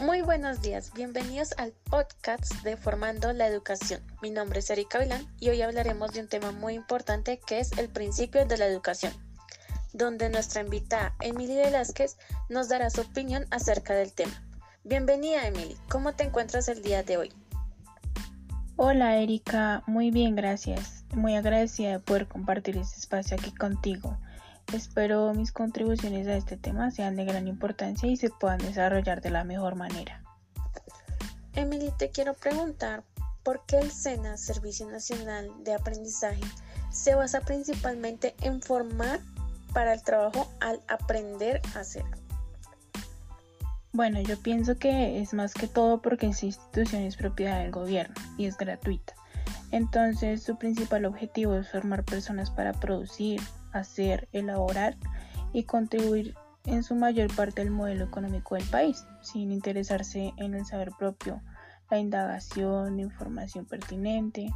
Muy buenos días, bienvenidos al podcast de Formando la Educación. Mi nombre es Erika Vilán y hoy hablaremos de un tema muy importante que es el principio de la educación, donde nuestra invitada Emily Velázquez nos dará su opinión acerca del tema. Bienvenida Emily, ¿cómo te encuentras el día de hoy? Hola Erika, muy bien, gracias. Muy agradecida de poder compartir este espacio aquí contigo. Espero mis contribuciones a este tema sean de gran importancia y se puedan desarrollar de la mejor manera. Emily, te quiero preguntar, ¿por qué el SENA, Servicio Nacional de Aprendizaje, se basa principalmente en formar para el trabajo al aprender a hacer? Bueno, yo pienso que es más que todo porque esta institución es propiedad del gobierno y es gratuita. Entonces, su principal objetivo es formar personas para producir, hacer, elaborar y contribuir en su mayor parte al modelo económico del país, sin interesarse en el saber propio, la indagación, información pertinente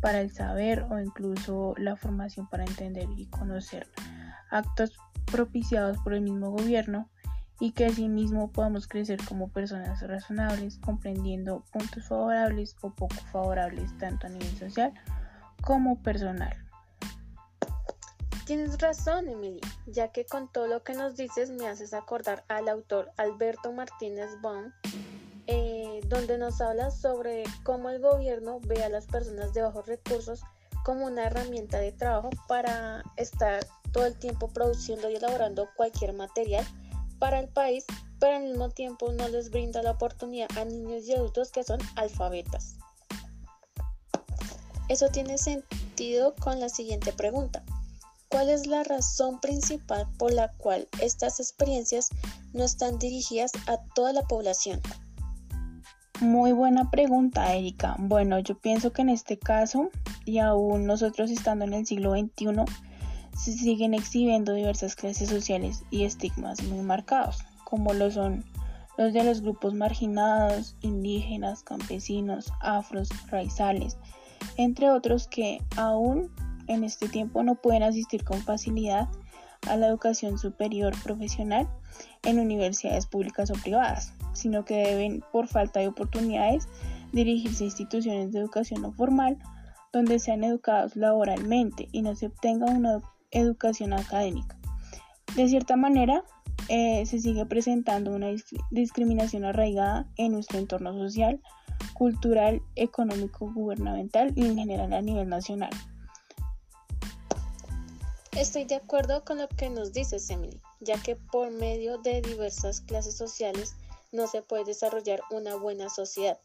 para el saber o incluso la formación para entender y conocer actos propiciados por el mismo gobierno y que asimismo podamos crecer como personas razonables, comprendiendo puntos favorables o poco favorables tanto a nivel social como personal. Tienes razón, Emily, ya que con todo lo que nos dices me haces acordar al autor Alberto Martínez Baum, eh, donde nos habla sobre cómo el gobierno ve a las personas de bajos recursos como una herramienta de trabajo para estar todo el tiempo produciendo y elaborando cualquier material para el país, pero al mismo tiempo no les brinda la oportunidad a niños y adultos que son alfabetas. Eso tiene sentido con la siguiente pregunta. ¿Cuál es la razón principal por la cual estas experiencias no están dirigidas a toda la población? Muy buena pregunta, Erika. Bueno, yo pienso que en este caso, y aún nosotros estando en el siglo XXI, se siguen exhibiendo diversas clases sociales y estigmas muy marcados, como lo son los de los grupos marginados, indígenas, campesinos, afros, raizales, entre otros que aún en este tiempo no pueden asistir con facilidad a la educación superior profesional en universidades públicas o privadas, sino que deben, por falta de oportunidades, dirigirse a instituciones de educación no formal donde sean educados laboralmente y no se obtenga una educación académica. De cierta manera, eh, se sigue presentando una discriminación arraigada en nuestro entorno social, cultural, económico, gubernamental y en general a nivel nacional. Estoy de acuerdo con lo que nos dices, Emily, ya que por medio de diversas clases sociales no se puede desarrollar una buena sociedad,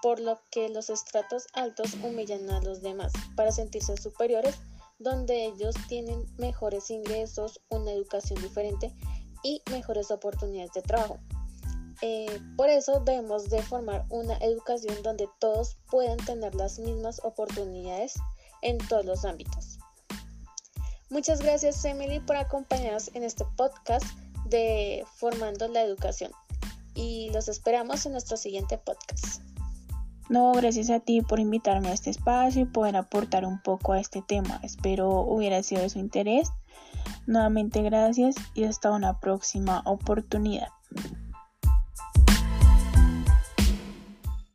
por lo que los estratos altos humillan a los demás para sentirse superiores, donde ellos tienen mejores ingresos, una educación diferente y mejores oportunidades de trabajo. Eh, por eso debemos de formar una educación donde todos puedan tener las mismas oportunidades en todos los ámbitos. Muchas gracias Emily por acompañarnos en este podcast de Formando la Educación y los esperamos en nuestro siguiente podcast. No, gracias a ti por invitarme a este espacio y poder aportar un poco a este tema. Espero hubiera sido de su interés. Nuevamente gracias y hasta una próxima oportunidad.